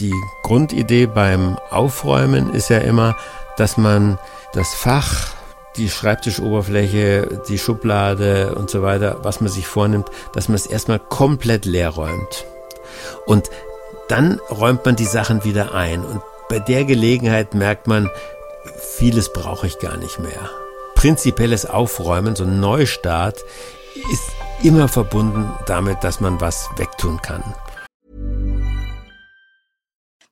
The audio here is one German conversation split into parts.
die Grundidee beim Aufräumen ist ja immer, dass man das Fach, die Schreibtischoberfläche, die Schublade und so weiter, was man sich vornimmt, dass man es erstmal komplett leer räumt. Und dann räumt man die Sachen wieder ein. Und bei der Gelegenheit merkt man, vieles brauche ich gar nicht mehr. Prinzipielles Aufräumen, so ein Neustart, ist immer verbunden damit, dass man was wegtun kann.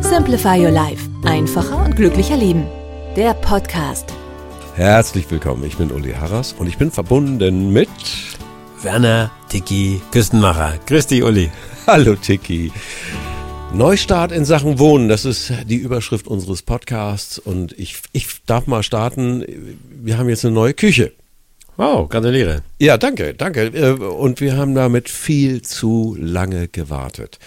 Simplify Your Life. Einfacher und glücklicher Leben. Der Podcast. Herzlich willkommen, ich bin Uli Harras und ich bin verbunden mit Werner Tiki Küstenmacher. Grüß dich, Uli. Hallo Tiki. Neustart in Sachen Wohnen, das ist die Überschrift unseres Podcasts und ich, ich darf mal starten. Wir haben jetzt eine neue Küche. Wow, gratuliere. Ja, danke, danke. Äh, und wir haben damit viel zu lange gewartet.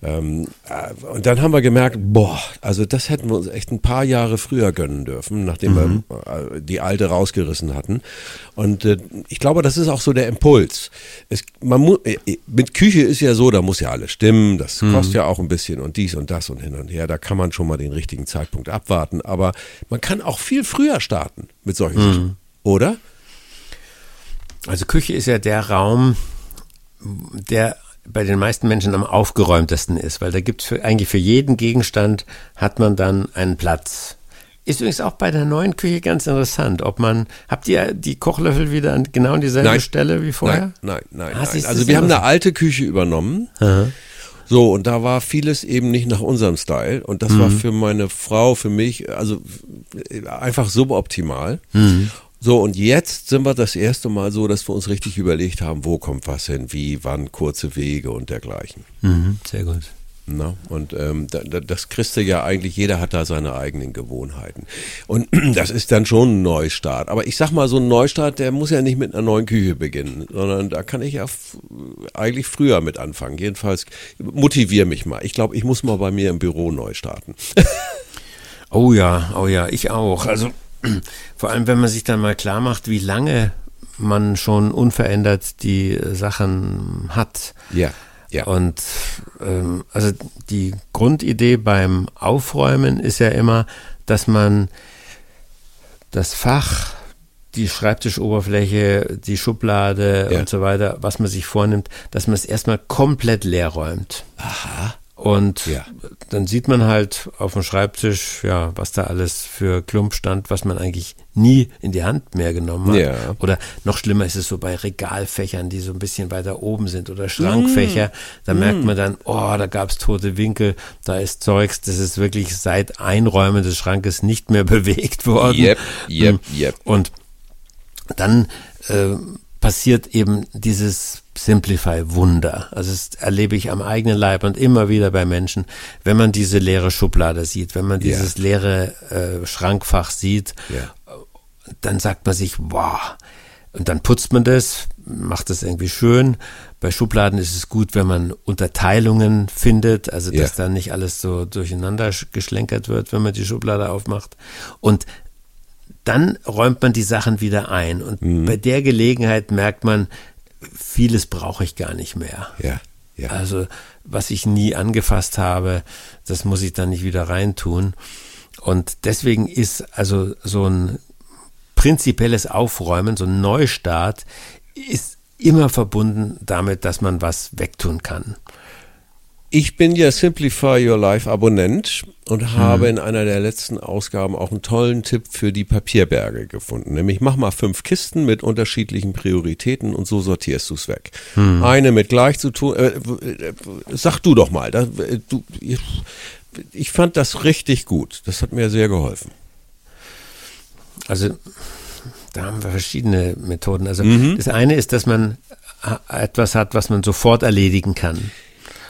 Ähm, äh, und dann haben wir gemerkt, boah, also das hätten wir uns echt ein paar Jahre früher gönnen dürfen, nachdem mhm. wir äh, die alte rausgerissen hatten. Und ich glaube, das ist auch so der Impuls. Es, man mu mit Küche ist ja so, da muss ja alles stimmen, das mhm. kostet ja auch ein bisschen und dies und das und hin und her. Da kann man schon mal den richtigen Zeitpunkt abwarten. Aber man kann auch viel früher starten mit solchen mhm. Sachen, oder? Also Küche ist ja der Raum, der bei den meisten Menschen am aufgeräumtesten ist, weil da gibt es eigentlich für jeden Gegenstand hat man dann einen Platz. Ist übrigens auch bei der neuen Küche ganz interessant, ob man, habt ihr die Kochlöffel wieder an genau an dieselbe nein, Stelle wie vorher? Nein, nein, nein. Ah, nein. Also wir haben eine alte Küche übernommen. Aha. So, und da war vieles eben nicht nach unserem Style. Und das mhm. war für meine Frau, für mich, also einfach suboptimal. Mhm. So, und jetzt sind wir das erste Mal so, dass wir uns richtig überlegt haben, wo kommt was hin, wie, wann, kurze Wege und dergleichen. Mhm, sehr gut. Na, und ähm, da, das kriegst du ja eigentlich, jeder hat da seine eigenen Gewohnheiten. Und das ist dann schon ein Neustart. Aber ich sag mal, so ein Neustart, der muss ja nicht mit einer neuen Küche beginnen, sondern da kann ich ja eigentlich früher mit anfangen. Jedenfalls motiviere mich mal. Ich glaube, ich muss mal bei mir im Büro neu starten. oh ja, oh ja, ich auch. Also vor allem, wenn man sich dann mal klar macht, wie lange man schon unverändert die Sachen hat. Ja. Ja. Und ähm, also die Grundidee beim Aufräumen ist ja immer, dass man das Fach, die Schreibtischoberfläche, die Schublade ja. und so weiter, was man sich vornimmt, dass man es erstmal komplett leer räumt. Aha. Und ja. Dann sieht man halt auf dem Schreibtisch, ja, was da alles für Klump stand, was man eigentlich nie in die Hand mehr genommen hat. Ja. Oder noch schlimmer ist es so bei Regalfächern, die so ein bisschen weiter oben sind oder Schrankfächer. Mm. Da mm. merkt man dann, oh, da gab es tote Winkel, da ist Zeugs, das ist wirklich seit Einräumen des Schrankes nicht mehr bewegt worden. Yep, yep, yep. Und dann äh, passiert eben dieses Simplify-Wunder. Also das erlebe ich am eigenen Leib und immer wieder bei Menschen, wenn man diese leere Schublade sieht, wenn man dieses yeah. leere äh, Schrankfach sieht, yeah. dann sagt man sich, wow. Und dann putzt man das, macht das irgendwie schön. Bei Schubladen ist es gut, wenn man Unterteilungen findet, also dass yeah. dann nicht alles so durcheinander geschlenkert wird, wenn man die Schublade aufmacht. Und dann räumt man die Sachen wieder ein. Und mhm. bei der Gelegenheit merkt man, vieles brauche ich gar nicht mehr. Ja, ja. Also, was ich nie angefasst habe, das muss ich dann nicht wieder reintun. Und deswegen ist also so ein prinzipielles Aufräumen, so ein Neustart, ist immer verbunden damit, dass man was wegtun kann. Ich bin ja Simplify Your Life Abonnent und habe in einer der letzten Ausgaben auch einen tollen Tipp für die Papierberge gefunden. Nämlich mach mal fünf Kisten mit unterschiedlichen Prioritäten und so sortierst du es weg. Eine mit gleich zu tun. Äh, äh, sag du doch mal. Da, äh, du, ich, ich fand das richtig gut. Das hat mir sehr geholfen. Also da haben wir verschiedene Methoden. Also Mhm. das eine ist, dass man äh, etwas hat, was man sofort erledigen kann.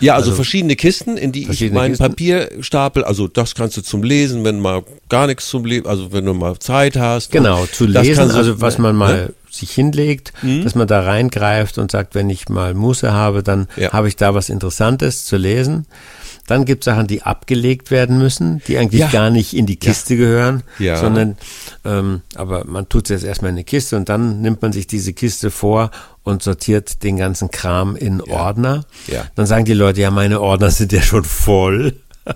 Ja, also, verschiedene Kisten, in die ich meinen Kisten. Papierstapel, also das kannst du zum Lesen, wenn mal gar nichts zum Lesen, also wenn du mal Zeit hast. Genau, zu lesen, du- also was man mal Ne? sich hinlegt, dass man da reingreift und sagt, wenn ich mal Muße habe, dann Ja. habe ich da was Interessantes zu lesen. Dann gibt es Sachen, die abgelegt werden müssen, die eigentlich Ja. gar nicht in die Kiste gehören, Ja. sondern ähm, aber man tut es jetzt erstmal in eine Kiste und dann nimmt man sich diese Kiste vor und sortiert den ganzen Kram in Ordner. Ja. Dann sagen die Leute, ja, meine Ordner sind ja schon voll.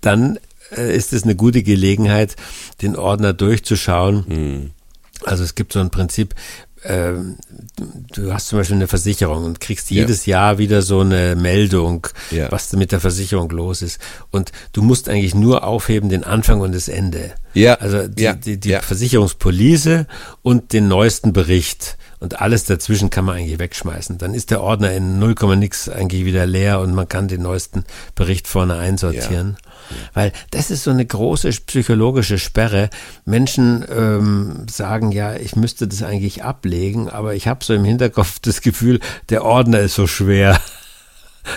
dann äh, ist es eine gute Gelegenheit, den Ordner durchzuschauen. Hm. Also es gibt so ein Prinzip, ähm, du- hast zum Beispiel eine Versicherung und kriegst Ja. jedes Jahr wieder so eine Meldung, Ja. was mit der Versicherung los ist. Und du musst eigentlich nur aufheben den Anfang und das Ende. Ja. Also die, Ja. die, die. Versicherungspolice und den neuesten Bericht. Und alles dazwischen kann man eigentlich wegschmeißen. Dann ist der Ordner in 0, nix eigentlich wieder leer und man kann den neuesten Bericht vorne einsortieren. Weil das ist so eine große psychologische Sperre. Menschen ähm, sagen ja, ich müsste das eigentlich ablegen, aber ich habe so im Hinterkopf das Gefühl, der Ordner ist so schwer.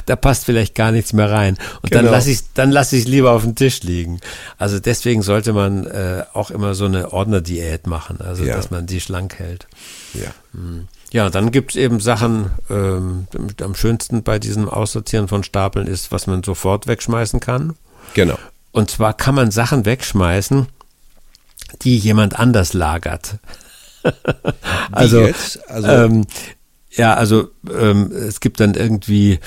Da passt vielleicht gar nichts mehr rein. Und dann Genau. lasse ich dann lasse ich es lieber auf dem Tisch liegen. Also deswegen sollte man äh, auch immer so eine Ordnerdiät machen, also Ja. dass man die schlank hält. Ja. Ja, dann gibt's eben Sachen, ähm, am schönsten bei diesem Aussortieren von Stapeln ist, was man sofort wegschmeißen kann. Genau. Und zwar kann man Sachen wegschmeißen, die jemand anders lagert. also? Also- ähm, ja, also ähm, es gibt dann irgendwie,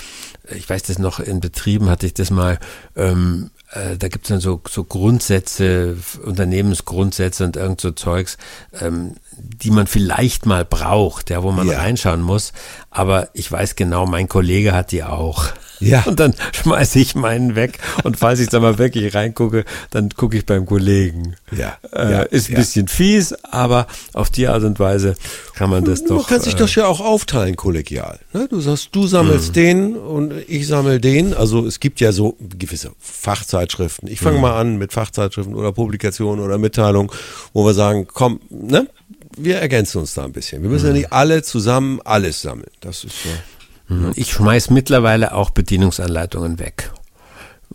ich weiß das noch, in Betrieben hatte ich das mal, ähm, äh, da gibt es dann so, so Grundsätze, Unternehmensgrundsätze und irgend so Zeugs, ähm, die man vielleicht mal braucht, ja, wo man Ja. reinschauen muss. Aber ich weiß genau, mein Kollege hat die auch. Ja. Und dann schmeiße ich meinen weg. Und falls ich da mal wirklich reingucke, dann gucke ich beim Kollegen. Ja, Äh, ja, ist ein ja. bisschen fies, aber auf die Art und Weise kann man das doch. Man kann sich äh, das ja auch aufteilen, kollegial. Ne? Du sagst, du sammelst Mhm. den und ich sammel den. Also es gibt ja so gewisse Fachzeitschriften. Ich Mhm. fange mal an mit Fachzeitschriften oder Publikationen oder Mitteilungen, wo wir sagen, komm, ne? Wir ergänzen uns da ein bisschen. Wir müssen Mhm. ja nicht alle zusammen alles sammeln. Das ist ja. Ich schmeiß mittlerweile auch Bedienungsanleitungen weg,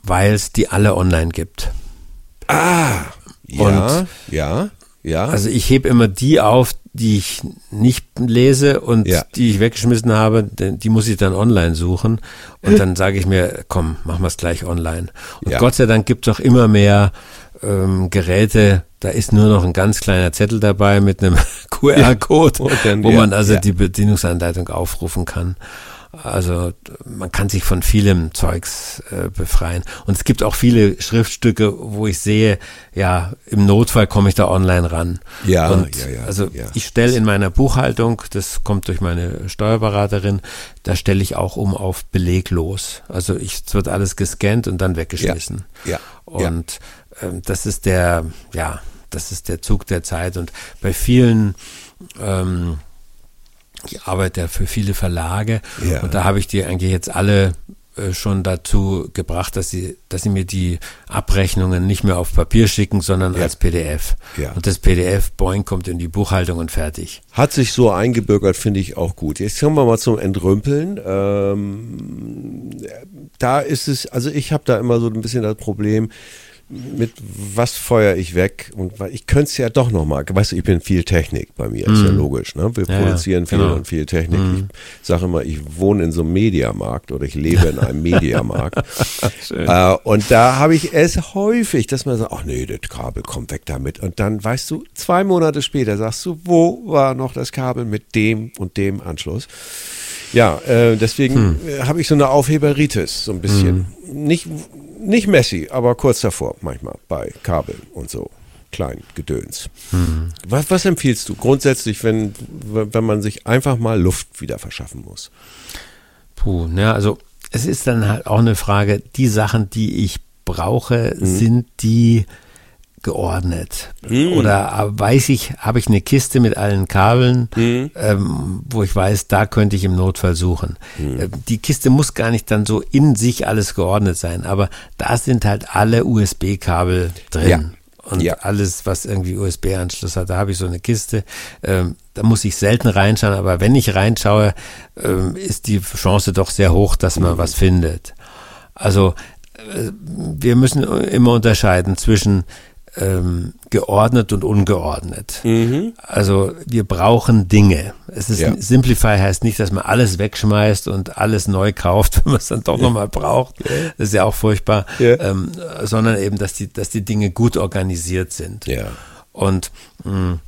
weil es die alle online gibt. Ja, ja, ja. Also ich heb immer die auf, die ich nicht lese und Ja. die ich weggeschmissen habe, die muss ich dann online suchen. Und dann sage ich mir, komm, machen wir es gleich online. Und Ja. Gott sei Dank gibt es auch immer mehr ähm, Geräte, da ist nur noch ein ganz kleiner Zettel dabei mit einem QR-Code, Und dann, wo ja, man also ja. die Bedienungsanleitung aufrufen kann. Also man kann sich von vielem Zeugs äh, befreien. Und es gibt auch viele Schriftstücke, wo ich sehe, ja, im Notfall komme ich da online ran. Ja, Und ja, ja, also ja. ich stelle in meiner Buchhaltung, das kommt durch meine Steuerberaterin, da stelle ich auch um auf beleglos. Also ich, es wird alles gescannt und dann weggeschmissen. Ja, ja, Und ähm, das ist der, ja, das ist der Zug der Zeit. Und bei vielen ähm, ich arbeite ja für viele Verlage Ja. und da habe ich die eigentlich jetzt alle äh, schon dazu gebracht, dass sie, dass sie mir die Abrechnungen nicht mehr auf Papier schicken, sondern Ja. als PDF. Ja. Und das PDF, boing, kommt in die Buchhaltung und fertig. Hat sich so eingebürgert, finde ich auch gut. Jetzt kommen wir mal zum Entrümpeln. Ähm, da ist es, also ich habe da immer so ein bisschen das Problem, mit was feuer ich weg und ich könnte es ja doch nochmal, weißt du, ich bin viel Technik bei mir, ist ja logisch, ne? Wir Mhm. Ja, produzieren viel genau. und viel Technik. Ich sage immer, ich wohne in so einem Mediamarkt oder ich lebe in einem Mediamarkt. äh, und da habe ich es häufig, dass man sagt, ach nee, das Kabel kommt weg damit. Und dann weißt du, zwei Monate später sagst du, wo war noch das Kabel mit dem und dem Anschluss? Ja, äh, deswegen äh, habe ich so eine Aufheberitis, so ein bisschen. Nicht, nicht messy, aber kurz davor manchmal bei Kabel und so. Klein Gedöns. Was, was empfiehlst du grundsätzlich, wenn, wenn man sich einfach mal Luft wieder verschaffen muss? Puh, ne, also es ist dann halt auch eine Frage, die Sachen, die ich brauche, Mhm. sind die geordnet? Mhm. Oder weiß ich, habe ich eine Kiste mit allen Kabeln, Mhm. ähm, wo ich weiß, da könnte ich im Notfall suchen. Mhm. Äh, Die Kiste muss gar nicht dann so in sich alles geordnet sein, aber da sind halt alle USB-Kabel drin. Ja. Und Ja. alles, was irgendwie USB-Anschluss hat, da habe ich so eine Kiste. Ähm, da muss ich selten reinschauen, aber wenn ich reinschaue, ähm, ist die Chance doch sehr hoch, dass man was findet. Also äh, wir müssen immer unterscheiden zwischen ähm, geordnet und ungeordnet. Also wir brauchen Dinge. Es ist Ja. Simplify heißt nicht, dass man alles wegschmeißt und alles neu kauft, wenn man es dann doch nochmal braucht. Das ist ja auch furchtbar. Ja. Ähm, sondern eben, dass die, dass die Dinge gut organisiert sind. Ja. Und mh,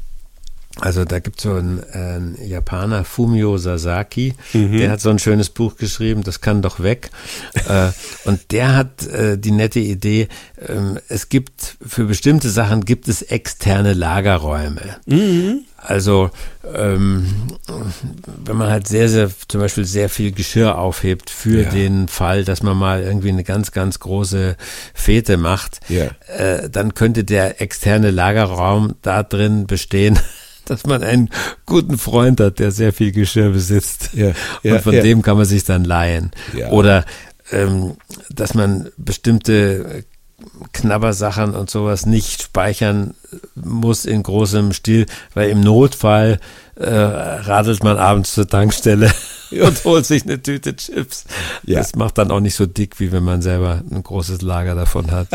also da gibt es so einen, einen Japaner, Fumio Sasaki, der hat so ein schönes Buch geschrieben, das kann doch weg. äh, und der hat äh, die nette Idee, ähm, es gibt für bestimmte Sachen gibt es externe Lagerräume. Also ähm, wenn man halt sehr, sehr, zum Beispiel sehr viel Geschirr aufhebt für Ja. den Fall, dass man mal irgendwie eine ganz, ganz große Fete macht, Ja. äh, dann könnte der externe Lagerraum da drin bestehen, dass man einen guten Freund hat, der sehr viel Geschirr besitzt. Ja, ja, und von ja. dem kann man sich dann leihen. Oder ähm, dass man bestimmte Knabbersachen und sowas nicht speichern muss in großem Stil, weil im Notfall äh, radelt man abends zur Tankstelle und holt sich eine Tüte Chips. Ja. Das macht dann auch nicht so dick, wie wenn man selber ein großes Lager davon hat.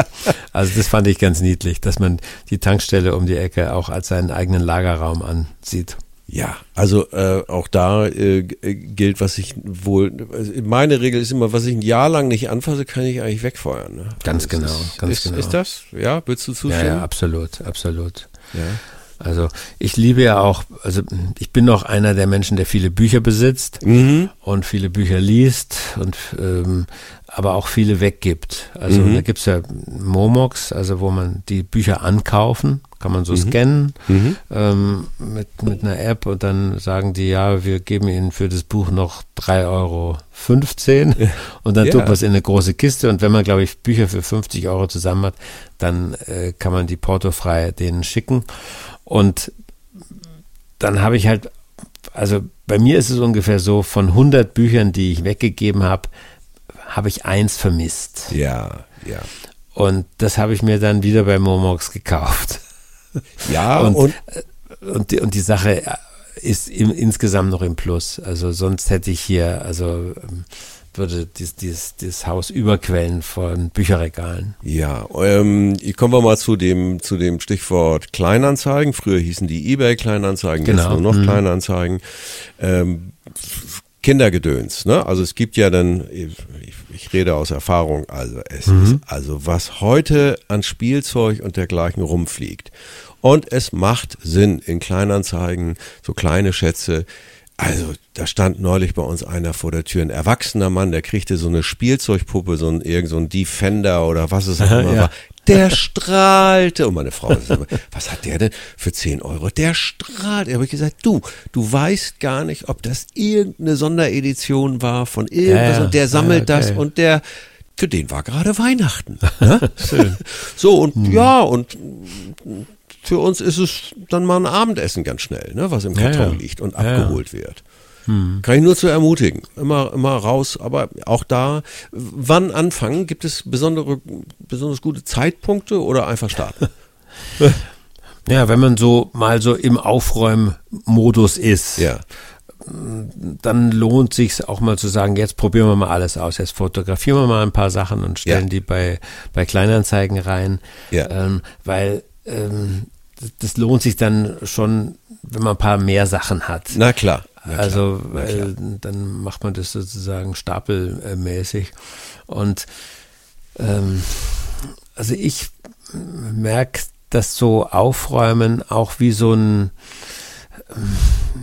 Also das fand ich ganz niedlich, dass man die Tankstelle um die Ecke auch als seinen eigenen Lagerraum ansieht. Ja, also äh, auch da äh, äh, gilt, was ich wohl, also meine Regel ist immer, was ich ein Jahr lang nicht anfasse, kann ich eigentlich wegfeuern. Ne? Ganz Das genau, ist, ganz ist, genau. Ist das? Ja, würdest du Ja, zustimmen? ja, absolut, absolut. Ja. Also ich liebe ja auch, also ich bin noch einer der Menschen, der viele Bücher besitzt Mhm. und viele Bücher liest und ähm, aber auch viele weggibt. Also Mhm. da gibt's ja Momox, also wo man die Bücher ankaufen, kann man so Mhm. scannen ähm, mit, mit einer App und dann sagen die, ja, wir geben Ihnen für das Buch noch 3,15 Euro und dann Ja. tut man es in eine große Kiste und wenn man, glaube ich, Bücher für 50 Euro zusammen hat, dann äh, kann man die portofrei denen schicken und dann habe ich halt, also bei mir ist es ungefähr so, von 100 Büchern, die ich weggegeben habe, habe ich eins vermisst. Ja, ja. Und das habe ich mir dann wieder bei Momox gekauft. Ja, Und- und, Und die, und die Sache ist im, insgesamt noch im Plus. Also sonst hätte ich hier, also ähm, würde dieses, dieses, dieses Haus überquellen von Bücherregalen. ja, ähm, kommen wir mal zu dem, zu dem Stichwort Kleinanzeigen. Früher hießen die Ebay-Kleinanzeigen, jetzt Genau. nur noch Mhm. Kleinanzeigen. Ähm, Kindergedöns, ne? Also es gibt ja dann, ich, ich rede aus Erfahrung, also es ist, also was heute an Spielzeug und dergleichen rumfliegt. Und es macht Sinn in Kleinanzeigen, so kleine Schätze. Also, da stand neulich bei uns einer vor der Tür, ein erwachsener Mann, der kriegte so eine Spielzeugpuppe, so ein, irgend so ein Defender oder was es auch immer Ja. war. Der strahlte. Und meine Frau, sagt, was hat der denn für 10 Euro? Der strahlt. Da habe ich gesagt, du, du weißt gar nicht, ob das irgendeine Sonderedition war von irgendwas Ja, ja. und der sammelt Ja, das okay. und der, für den war gerade Weihnachten. Ne? So, und Hm. ja, und für uns ist es dann mal ein Abendessen ganz schnell, ne, was im Ja, Karton ja. liegt und Ja, ja. abgeholt wird. Kann ich nur zu ermutigen. Immer, immer raus, aber auch da, wann anfangen? Gibt es besondere, besonders gute Zeitpunkte oder einfach starten? Ja, wenn man so mal so im Aufräummodus ist, ja. dann lohnt sich auch mal zu sagen, jetzt probieren wir mal alles aus. Jetzt fotografieren wir mal ein paar Sachen und stellen Ja. die bei, bei Kleinanzeigen rein. Ja. Ähm, weil ähm, das lohnt sich dann schon, wenn man ein paar mehr Sachen hat. Na klar. Na klar. also Na klar. weil dann macht man das sozusagen stapelmäßig. Und ähm, also ich merke das so aufräumen auch wie so ein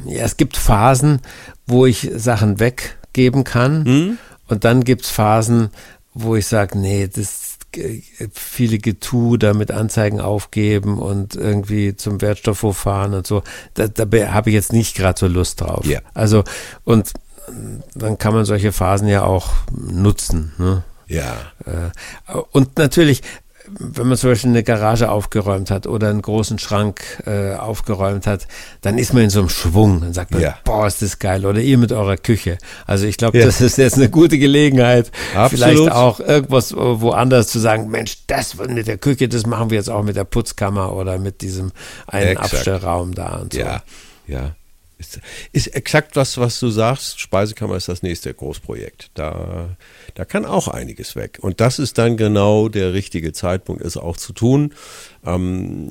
ja, es gibt Phasen, wo ich Sachen weggeben kann Hm? und dann gibt es Phasen, wo ich sage, nee, das äh, viele Getue da mit Anzeigen aufgeben und irgendwie zum Wertstoffhof fahren und so, da, da habe ich jetzt nicht gerade so Lust drauf. Ja. Also und dann kann man solche Phasen ja auch nutzen. Ne? Ja. Äh, und natürlich, wenn man zum Beispiel eine Garage aufgeräumt hat oder einen großen Schrank äh, aufgeräumt hat, dann ist man in so einem Schwung. Dann sagt man, Ja. boah, ist das geil. Oder ihr mit eurer Küche. Also ich glaube, Ja. das ist jetzt eine gute Gelegenheit, Absolut. vielleicht auch irgendwas woanders zu sagen, Mensch, das mit der Küche, das machen wir jetzt auch mit der Putzkammer oder mit diesem einen Exakt. Abstellraum da und so. Ja, ja. Ist, ist exakt was, was du sagst. Speisekammer ist das nächste Großprojekt. Da, da kann auch einiges weg. Und das ist dann genau der richtige Zeitpunkt, es auch zu tun. Ähm,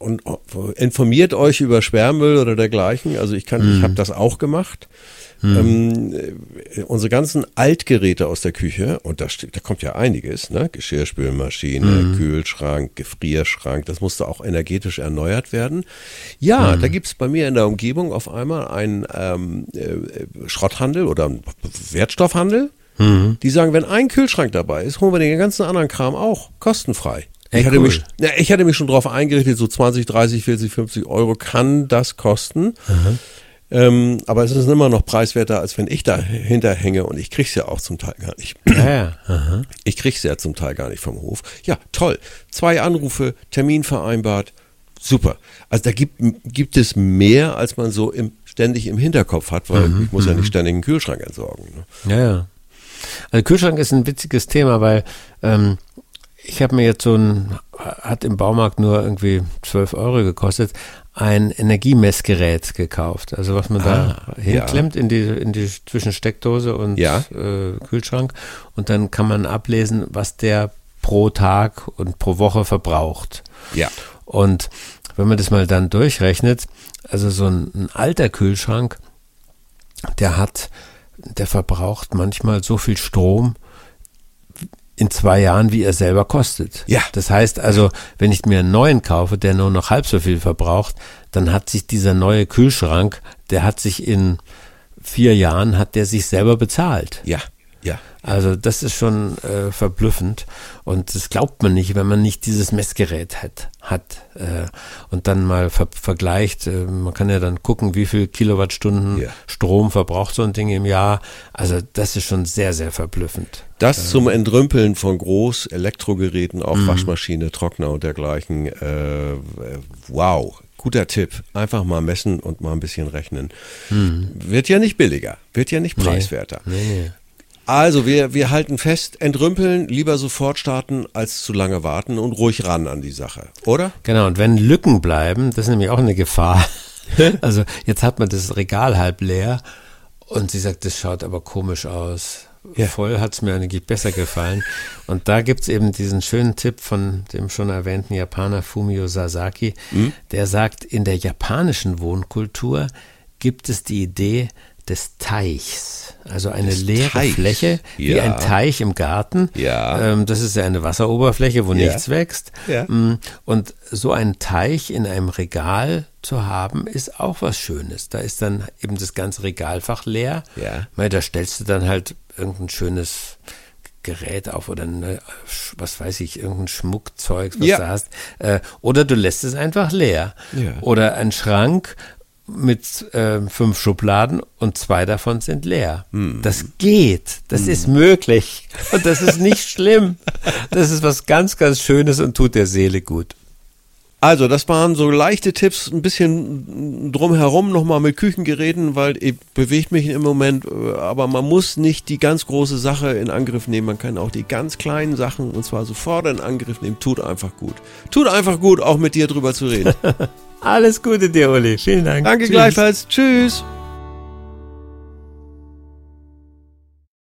und informiert euch über Sperrmüll oder dergleichen. Also ich kann, ich habe das auch gemacht. Ähm, äh, unsere ganzen Altgeräte aus der Küche, und da, steht, da kommt ja einiges, ne? Geschirrspülmaschine, Kühlschrank, Gefrierschrank, das musste auch energetisch erneuert werden. Ja, da gibt's bei mir in der Umgebung auf einmal einen ähm, äh, Schrotthandel oder einen Wertstoffhandel. Die sagen, wenn ein Kühlschrank dabei ist, holen wir den ganzen anderen Kram auch kostenfrei. Ey, ich, hatte cool. mich, ja, ich hatte mich schon darauf eingerichtet, so 20, 30, 40, 50 Euro kann das kosten. Ähm, aber es ist immer noch preiswerter, als wenn ich da hinterhänge und ich krieg's ja auch zum Teil gar nicht. Ja, ja. Aha. Ich krieg's ja zum Teil gar nicht vom Hof. Ja, toll. Zwei Anrufe, Termin vereinbart. Super. Also da gibt, gibt es mehr, als man so im, ständig im Hinterkopf hat, weil ich muss ja nicht ständig einen Kühlschrank entsorgen. Ne? Ja, ja. Also Kühlschrank ist ein witziges Thema, weil ähm, ich habe mir jetzt so ein, hat im Baumarkt nur irgendwie 12 Euro gekostet, ein Energiemessgerät gekauft. Also was man da Ah, hinklemmt in die, in die Zwischensteckdose und Ja. äh, Kühlschrank und dann kann man ablesen, was der pro Tag und pro Woche verbraucht. Ja. Und wenn man das mal dann durchrechnet, also so ein, ein alter Kühlschrank, der hat, der verbraucht manchmal so viel Strom in zwei Jahren, wie er selber kostet. Ja. Das heißt also, wenn ich mir einen neuen kaufe, der nur noch halb so viel verbraucht, dann hat sich dieser neue Kühlschrank, der hat sich in vier Jahren, hat der sich selber bezahlt. Ja. Ja. Also das ist schon äh, verblüffend und das glaubt man nicht, wenn man nicht dieses Messgerät hat. hat äh, und dann mal ver vergleicht, äh, man kann ja dann gucken, wie viel Kilowattstunden Ja. Strom verbraucht so ein Ding im Jahr. Also das ist schon sehr, sehr verblüffend. Das zum Entrümpeln von Groß-Elektrogeräten, auch Waschmaschine, Trockner und dergleichen. Äh, wow, guter Tipp. Einfach mal messen und mal ein bisschen rechnen. Wird ja nicht billiger, wird ja nicht preiswerter. Nee, nee. Also wir, wir halten fest, entrümpeln, lieber sofort starten, als zu lange warten und ruhig ran an die Sache, oder? Genau, und wenn Lücken bleiben, das ist nämlich auch eine Gefahr. also jetzt hat man das Regal halb leer und sie sagt, das schaut aber komisch aus. Ja. Voll hat es mir eigentlich besser gefallen. Und da gibt's eben diesen schönen Tipp von dem schon erwähnten Japaner Fumio Sasaki, Hm? der sagt, in der japanischen Wohnkultur gibt es die Idee des Teichs. Also eine Des leere Teichs. Fläche, wie Ja. ein Teich im Garten. Ja. Ähm, das ist ja eine Wasseroberfläche, wo Ja. nichts wächst. Ja. Mm, Und so einen Teich in einem Regal zu haben, ist auch was Schönes. Da ist dann eben das ganze Regalfach leer. Ja. Weil da stellst du dann halt irgendein schönes Gerät auf oder eine, was weiß ich, irgendein Schmuckzeug, was Ja. du hast. Äh, Oder du lässt es einfach leer. Ja. Oder ein Schrank mit äh, fünf Schubladen und zwei davon sind leer. Hm. Das geht, das ist möglich und das ist nicht schlimm. Das ist was ganz, ganz Schönes und tut der Seele gut. Also, das waren so leichte Tipps, ein bisschen drumherum nochmal mit Küchengeräten, weil ich bewegt mich im Moment, äh, aber man muss nicht die ganz große Sache in Angriff nehmen. Man kann auch die ganz kleinen Sachen und zwar sofort in Angriff nehmen. Tut einfach gut. Tut einfach gut, auch mit dir drüber zu reden. Alles Gute dir, Uli. Vielen Dank. Danke Tschüss. gleichfalls. Tschüss.